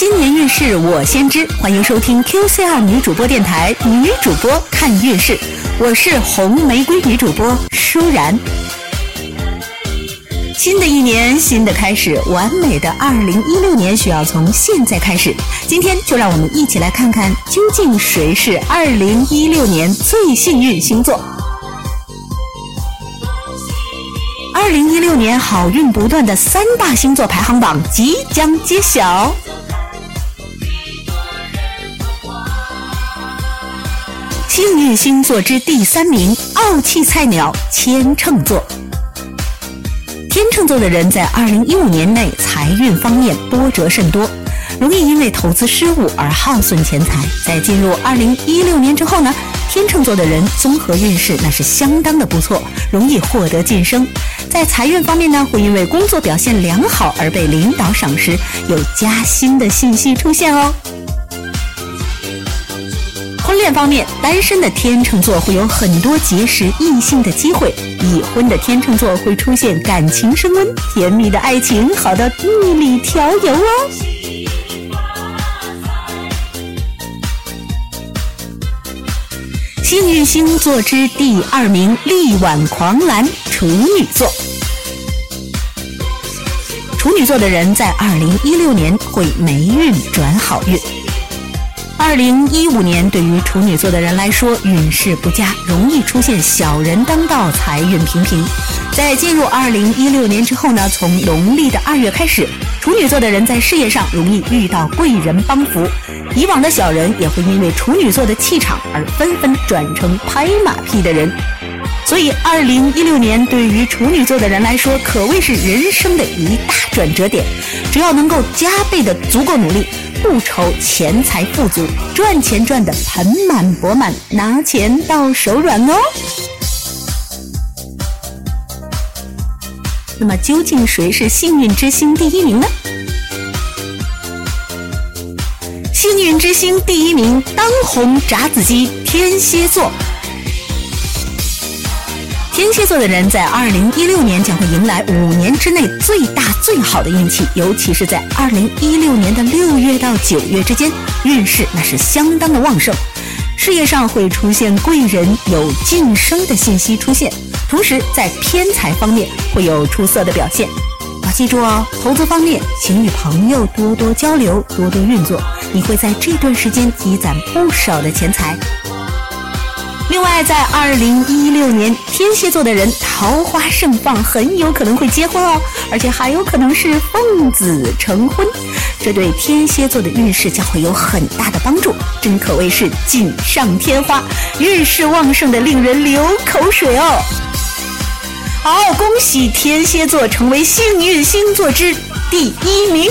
新年运势我先知，欢迎收听 QCR 女主播电台，女主播看运势，我是红玫瑰女主播舒然。新的一年，新的开始，完美的二零一六年需要从现在开始。今天就让我们一起来看看，究竟谁是二零一六年最幸运星座。二零一六年好运不断的三大星座排行榜即将揭晓。幸运星座之第三名，傲气菜鸟天秤座。天秤座的人在二零一五年内财运方面波折甚多，容易因为投资失误而耗损钱财。在进入二零一六年之后呢，天秤座的人综合运势那是相当的不错，容易获得晋升。在财运方面呢，会因为工作表现良好而被领导赏识，有加薪的信息出现哦。恋方面，单身的天秤座会有很多结识异性的机会；已婚的天秤座会出现感情升温、甜蜜的爱情，好到蜜里调油哦。幸运星座之第二名，力挽狂澜，处女座。处女座的人在二零一六年会霉运转好运。二零一五年对于处女座的人来说运势不佳，容易出现小人当道，财运平平。在进入二零一六年之后呢，从农历的二月开始，处女座的人在事业上容易遇到贵人帮扶，以往的小人也会因为处女座的气场而纷纷转成拍马屁的人。所以，二零一六年对于处女座的人来说，可谓是人生的一大转折点。只要能够加倍的足够努力。不愁钱财富足，赚钱赚得盆满钵满，拿钱到手软哦。那么究竟谁是幸运之星第一名呢？幸运之星第一名，当红炸子鸡，天蝎座。天蝎座的人在二零一六年将会迎来五年之内最大最好的运气，尤其是在二零一六年的六月到九月之间，运势那是相当的旺盛。事业上会出现贵人，有晋升的信息出现，同时在偏财方面会有出色的表现。要记住哦，投资方面，请与朋友多多交流，多多运作，你会在这段时间积攒不少的钱财。另外，在二零一六年，天蝎座的人桃花盛放，很有可能会结婚哦，而且还有可能是奉子成婚，这对天蝎座的运势将会有很大的帮助，真可谓是锦上添花，运势旺盛的令人流口水哦。好，恭喜天蝎座成为幸运星座之第一名。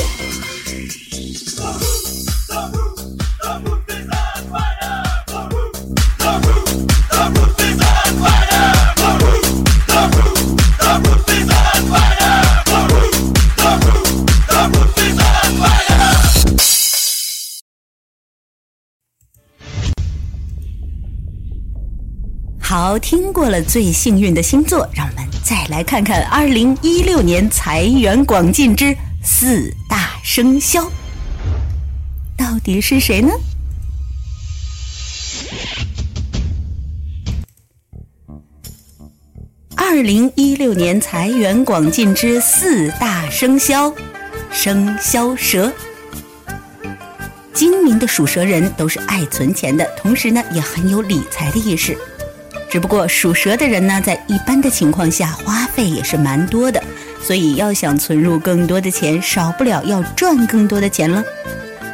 好，听过了最幸运的星座，让我们再来看看二零一六年财源广进之四大生肖，到底是谁呢？二零一六年财源广进之四大生肖，生肖蛇。精明的属蛇人都是爱存钱的，同时呢，也很有理财的意识。只不过属蛇的人呢，在一般的情况下花费也是蛮多的，所以要想存入更多的钱，少不了要赚更多的钱了。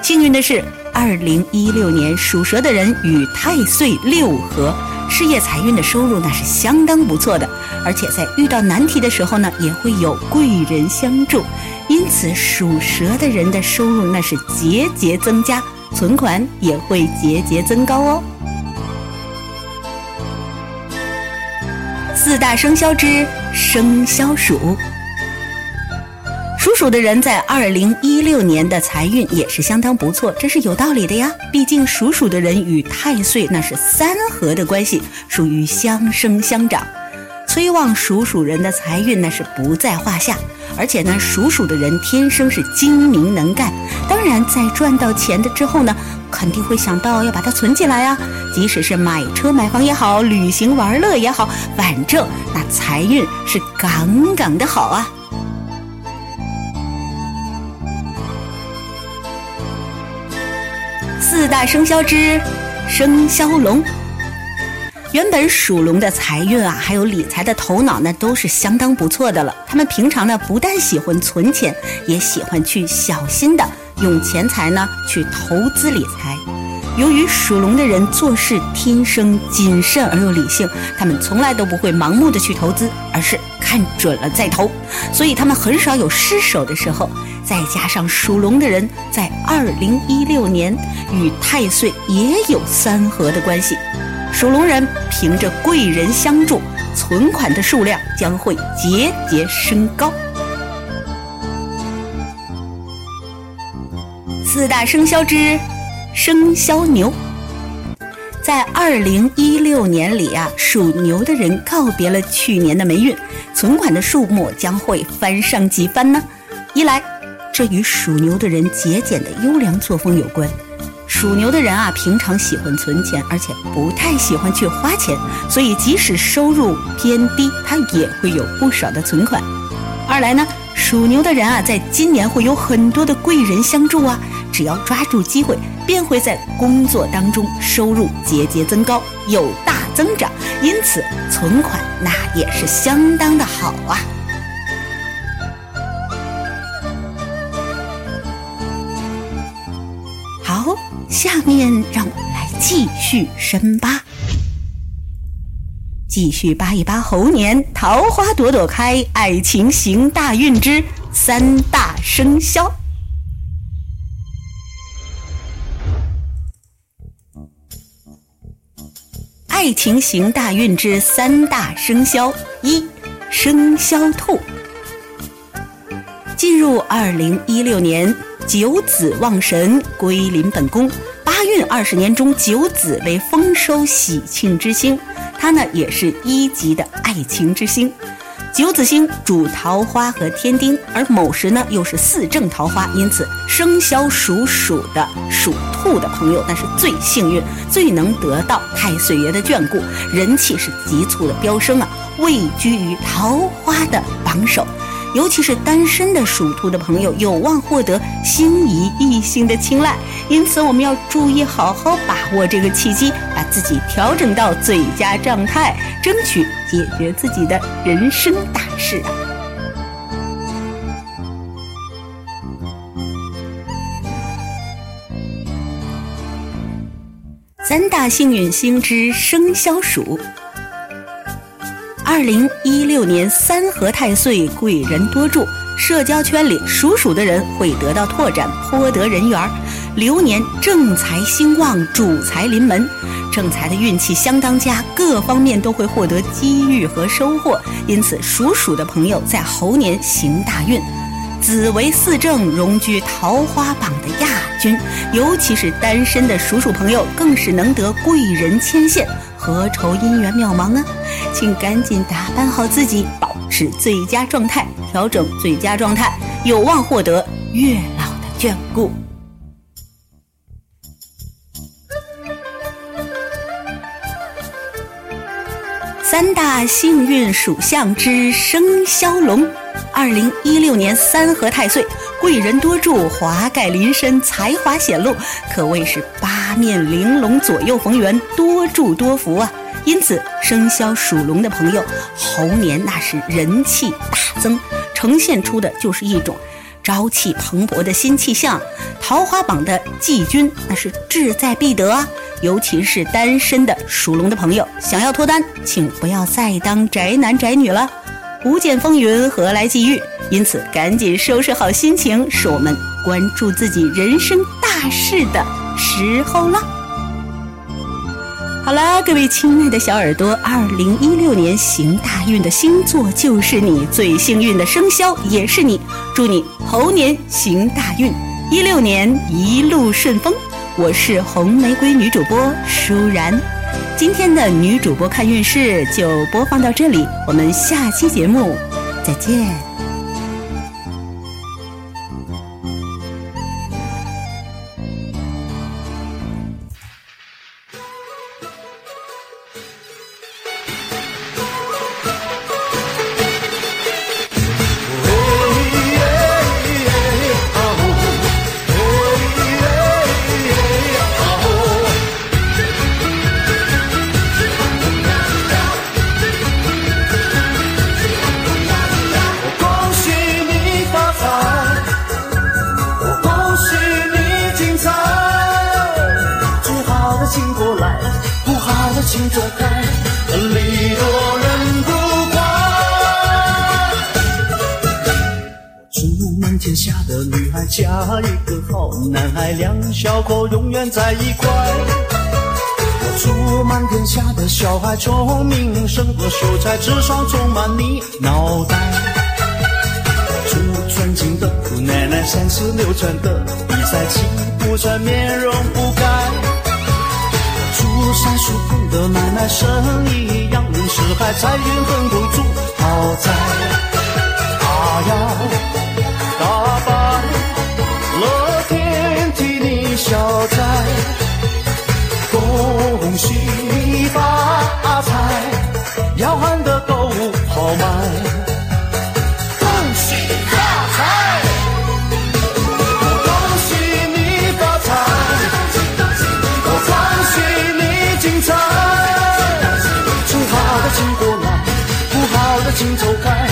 幸运的是，二零一六年属蛇的人与太岁六合，事业财运的收入那是相当不错的，而且在遇到难题的时候呢，也会有贵人相助，因此属蛇的人的收入那是节节增加，存款也会节节增高哦。四大生肖之生肖鼠，属鼠的人在二零一六年的财运也是相当不错，这是有道理的呀。毕竟属鼠的人与太岁那是三合的关系，属于相生相长。催旺属鼠人的财运那是不在话下。而且呢，属鼠的人天生是精明能干，当然在赚到钱的之后呢，肯定会想到要把它存起来啊。即使是买车买房也好，旅行玩乐也好，反正那财运是杠杠的好啊。四大生肖之生肖龙。原本属龙的财运啊，还有理财的头脑呢，都是相当不错的了。他们平常呢，不但喜欢存钱，也喜欢去小心的用钱财呢去投资理财。由于属龙的人做事天生谨慎而又理性，他们从来都不会盲目的去投资，而是看准了再投，所以他们很少有失手的时候。再加上属龙的人在二零一六年与太岁也有三合的关系。属龙人凭着贵人相助，存款的数量将会节节升高。四大生肖之生肖牛，在二零一六年里啊，属牛的人告别了去年的霉运，存款的数目将会翻上几番呢？一来，这与属牛的人节俭的优良作风有关。属牛的人啊，平常喜欢存钱，而且不太喜欢去花钱，所以即使收入偏低，他也会有不少的存款。二来呢，属牛的人啊，在今年会有很多的贵人相助啊，只要抓住机会，便会在工作当中收入节节增高，有大增长，因此存款那也是相当的好啊。好下面让我们来继续深扒，继续扒一扒猴年桃花朵朵开，爱情行大运之三大生肖。爱情行大运之三大生肖一生肖兔，进入二零一六年。九子旺神归临本宫，八运二十年中，九子为丰收喜庆之星，他呢也是一级的爱情之星。九子星主桃花和天丁，而卯时呢又是四正桃花，因此生肖属鼠的属兔的朋友那是最幸运，最能得到太岁爷的眷顾，人气是急促的飙升啊，位居于桃花的榜首。尤其是单身的属兔的朋友，有望获得心仪异性的青睐，因此我们要注意好好把握这个契机，把自己调整到最佳状态，争取解决自己的人生大事！三大幸运星之生肖鼠。二零一六年三合太岁贵人多助，社交圈里属鼠的人会得到拓展，颇得人缘。流年正财兴旺，主财临门，正财的运气相当佳，各方面都会获得机遇和收获。因此，属鼠的朋友在猴年行大运。紫为四正，荣居桃花榜的亚军。尤其是单身的属鼠朋友，更是能得贵人牵线，何愁姻缘渺茫啊！请赶紧打扮好自己，保持最佳状态，调整最佳状态，有望获得月老的眷顾。三大幸运属相之生肖龙。二零一六年三合太岁，贵人多助，华盖临身，才华显露，可谓是八面玲珑，左右逢源，多助多福啊！因此，生肖属龙的朋友，猴年那是人气大增，呈现出的就是一种朝气蓬勃的新气象。桃花榜的季军那是志在必得啊！尤其是单身的属龙的朋友，想要脱单，请不要再当宅男宅女了。不见风云，何来际遇？因此，赶紧收拾好心情，是我们关注自己人生大事的时候了。好了，各位亲爱的小耳朵，二零一六年行大运的星座就是你，最幸运的生肖也是你。祝你猴年行大运，一六年一路顺风。我是红玫瑰女主播舒然。今天的女主播看运势就播放到这里，我们下期节目再见。嫁一个好男孩，两小口永远在一块。我祝满天下的小孩聪明胜过秀才，智商充满你脑袋。祝尊敬的姑奶奶三十六转的比赛气不喘，面容不改。我祝三叔公的奶奶生意扬名四海，财运亨通，祝好在。啊呀！小寨，恭喜发财，要喊的都好卖，恭喜发财，恭喜你发财，恭喜你精彩，送好的请过来，不好的请走开。